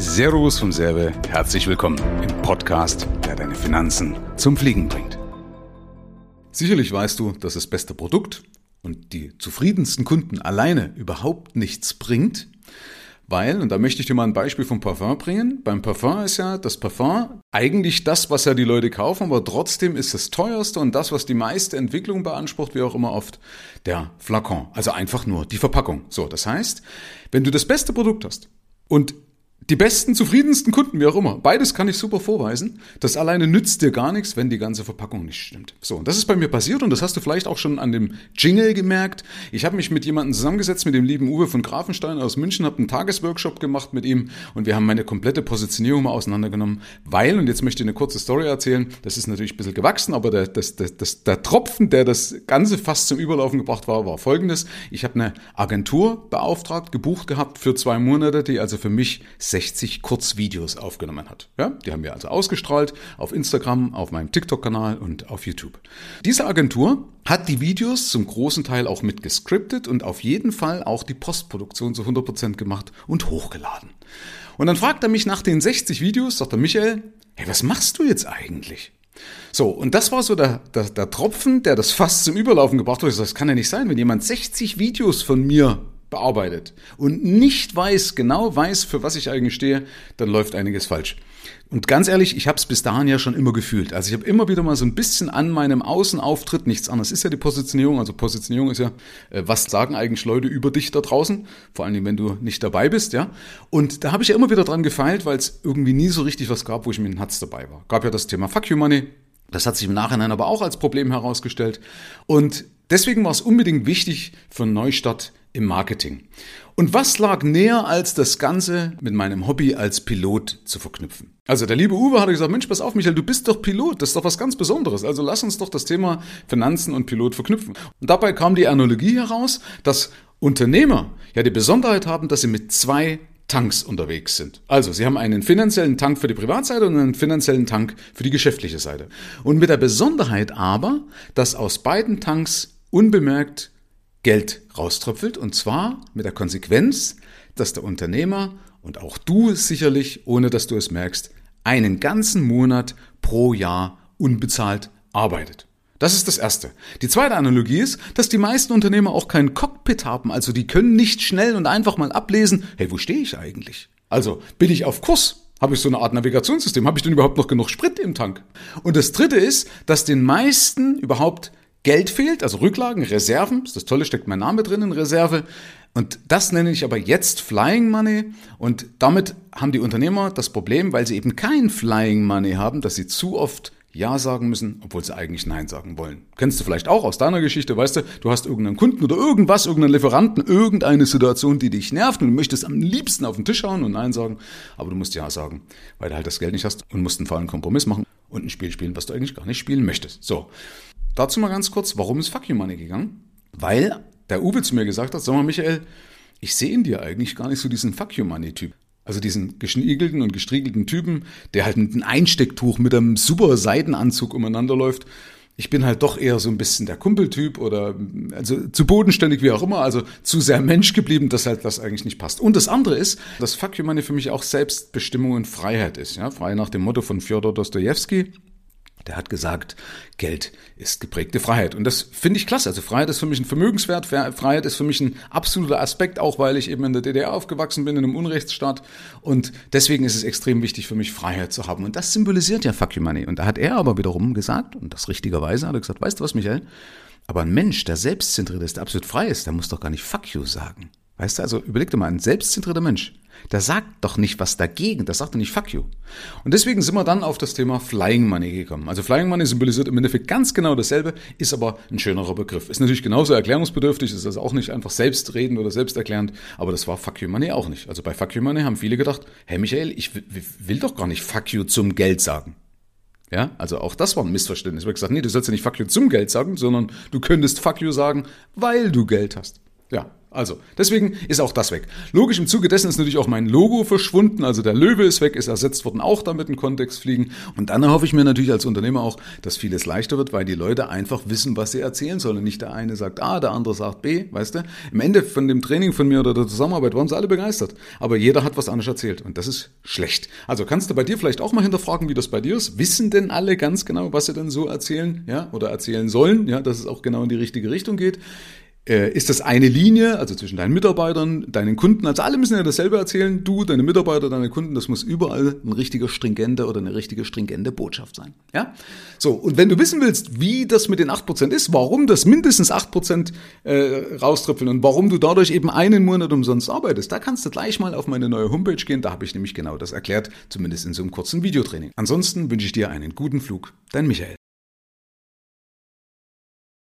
Servus vom Serve, herzlich willkommen im Podcast, der deine Finanzen zum Fliegen bringt. Sicherlich weißt du, dass das beste Produkt und die zufriedensten Kunden alleine überhaupt nichts bringt, weil, und da möchte ich dir mal ein Beispiel vom Parfum bringen. Beim Parfum ist ja das Parfum eigentlich das, was ja die Leute kaufen, aber trotzdem ist das teuerste und das, was die meiste Entwicklung beansprucht, wie auch immer oft, der Flakon. Also einfach nur die Verpackung. So, das heißt, wenn du das beste Produkt hast und die besten, zufriedensten Kunden, wie auch immer. Beides kann ich super vorweisen. Das alleine nützt dir gar nichts, wenn die ganze Verpackung nicht stimmt. So, und das ist bei mir passiert und das hast du vielleicht auch schon an dem Jingle gemerkt. Ich habe mich mit jemandem zusammengesetzt, mit dem lieben Uwe von Grafenstein aus München, habe einen Tagesworkshop gemacht mit ihm und wir haben meine komplette Positionierung mal auseinandergenommen, weil, und jetzt möchte ich eine kurze Story erzählen, das ist natürlich ein bisschen gewachsen, aber der, das, das, das, der Tropfen, der das Ganze fast zum Überlaufen gebracht war, war folgendes. Ich habe eine Agentur beauftragt, gebucht gehabt für zwei Monate, die also für mich 60 Kurzvideos aufgenommen hat. Ja, die haben wir also ausgestrahlt auf Instagram, auf meinem TikTok-Kanal und auf YouTube. Diese Agentur hat die Videos zum großen Teil auch mit gescriptet und auf jeden Fall auch die Postproduktion zu 100% gemacht und hochgeladen. Und dann fragt er mich nach den 60 Videos, sagt er, Michael, hey, was machst du jetzt eigentlich? So, und das war so der, der, der Tropfen, der das fast zum Überlaufen gebracht hat. Ich sag, das kann ja nicht sein, wenn jemand 60 Videos von mir bearbeitet und nicht weiß, genau weiß, für was ich eigentlich stehe, dann läuft einiges falsch. Und ganz ehrlich, ich habe es bis dahin ja schon immer gefühlt. Also ich habe immer wieder mal so ein bisschen an meinem Außenauftritt, nichts anderes ist ja die Positionierung. Also Positionierung ist ja, äh, was sagen eigentlich Leute über dich da draußen, vor allem wenn du nicht dabei bist, ja. Und da habe ich ja immer wieder dran gefeilt, weil es irgendwie nie so richtig was gab, wo ich mit dem Herz dabei war. Gab ja das Thema Fuck You Money, das hat sich im Nachhinein aber auch als Problem herausgestellt. Und deswegen war es unbedingt wichtig für einen Neustart im Marketing. Und was lag näher, als das Ganze mit meinem Hobby als Pilot zu verknüpfen? Also der liebe Uwe hat gesagt, Mensch, pass auf, Michael, du bist doch Pilot, das ist doch was ganz Besonderes. Also lass uns doch das Thema Finanzen und Pilot verknüpfen. Und dabei kam die Analogie heraus, dass Unternehmer ja die Besonderheit haben, dass sie mit zwei Tanks unterwegs sind. Also, sie haben einen finanziellen Tank für die Privatseite und einen finanziellen Tank für die geschäftliche Seite. Und mit der Besonderheit aber, dass aus beiden Tanks unbemerkt Geld rauströpfelt und zwar mit der Konsequenz, dass der Unternehmer und auch du sicherlich, ohne dass du es merkst, einen ganzen Monat pro Jahr unbezahlt arbeitet. Das ist das Erste. Die zweite Analogie ist, dass die meisten Unternehmer auch kein Cockpit haben, also die können nicht schnell und einfach mal ablesen, hey, wo stehe ich eigentlich? Also, bin ich auf Kurs? Habe ich so eine Art Navigationssystem? Habe ich denn überhaupt noch genug Sprit im Tank? Und das Dritte ist, dass den meisten überhaupt Geld fehlt, also Rücklagen, Reserven, das Tolle, steckt mein Name drin in Reserve. Und das nenne ich aber jetzt Flying Money. Und damit haben die Unternehmer das Problem, weil sie eben kein Flying Money haben, dass sie zu oft ja sagen müssen, obwohl sie eigentlich Nein sagen wollen. Kennst du vielleicht auch aus deiner Geschichte, weißt du, du hast irgendeinen Kunden oder irgendwas, irgendeinen Lieferanten, irgendeine Situation, die dich nervt und du möchtest am liebsten auf den Tisch hauen und Nein sagen, aber du musst Ja sagen, weil du halt das Geld nicht hast und musst einen faulen Kompromiss machen und ein Spiel spielen, was du eigentlich gar nicht spielen möchtest. So. Dazu mal ganz kurz, warum ist Fuck You Money gegangen? Weil der Uwe zu mir gesagt hat, sag mal Michael, ich sehe in dir eigentlich gar nicht so diesen Fuck You Money Typ. Also diesen geschniegelten und gestriegelten Typen, der halt mit einem Einstecktuch mit einem super Seidenanzug umeinander läuft. Ich bin halt doch eher so ein bisschen der Kumpeltyp oder also zu bodenständig wie auch immer, also zu sehr Mensch geblieben, dass halt das eigentlich nicht passt. Und das andere ist, dass Fuck You Money für mich auch Selbstbestimmung und Freiheit ist, ja, frei nach dem Motto von Fjodor Dostojewski. Der hat gesagt, Geld ist geprägte Freiheit. Und das finde ich klasse. Also Freiheit ist für mich ein Vermögenswert. Freiheit ist für mich ein absoluter Aspekt, auch weil ich eben in der DDR aufgewachsen bin, in einem Unrechtsstaat. Und deswegen ist es extrem wichtig für mich, Freiheit zu haben. Und das symbolisiert ja Fuck You Money. Und da hat er aber wiederum gesagt, und das richtigerweise hat er gesagt, weißt du was, Michael? Aber ein Mensch, der selbstzentriert ist, der absolut frei ist, der muss doch gar nicht Fuck You sagen. Weißt du, also überleg dir mal, ein selbstzentrierter Mensch, der sagt doch nicht was dagegen, der sagt doch nicht fuck you. Und deswegen sind wir dann auf das Thema Flying Money gekommen. Also Flying Money symbolisiert im Endeffekt ganz genau dasselbe, ist aber ein schönerer Begriff. Ist natürlich genauso erklärungsbedürftig, ist also auch nicht einfach selbstredend oder selbsterklärend, aber das war fuck you Money auch nicht. Also bei fuck you Money haben viele gedacht, hey Michael, ich will doch gar nicht fuck you zum Geld sagen. Ja, also auch das war ein Missverständnis. Ich habe gesagt, nee, du sollst ja nicht fuck you zum Geld sagen, sondern du könntest fuck you sagen, weil du Geld hast. Ja, also, deswegen ist auch das weg. Logisch, im Zuge dessen ist natürlich auch mein Logo verschwunden, also der Löwe ist weg, ist ersetzt worden, auch damit in Kontext fliegen. Und dann erhoffe ich mir natürlich als Unternehmer auch, dass vieles leichter wird, weil die Leute einfach wissen, was sie erzählen sollen. Nicht der eine sagt A, der andere sagt B, weißt du? Im Ende von dem Training von mir oder der Zusammenarbeit waren sie alle begeistert. Aber jeder hat was anderes erzählt und das ist schlecht. Also kannst du bei dir vielleicht auch mal hinterfragen, wie das bei dir ist. Wissen denn alle ganz genau, was sie denn so erzählen, ja, oder erzählen sollen, ja, dass es auch genau in die richtige Richtung geht? Äh, ist das eine Linie, also zwischen deinen Mitarbeitern, deinen Kunden, also alle müssen ja dasselbe erzählen, du, deine Mitarbeiter, deine Kunden, das muss überall ein richtiger stringente oder eine richtige stringente Botschaft sein. Ja? So, und wenn du wissen willst, wie das mit den 8% ist, warum das mindestens 8% äh, rauströpfeln und warum du dadurch eben einen Monat umsonst arbeitest, da kannst du gleich mal auf meine neue Homepage gehen, da habe ich nämlich genau das erklärt, zumindest in so einem kurzen Videotraining. Ansonsten wünsche ich dir einen guten Flug, dein Michael.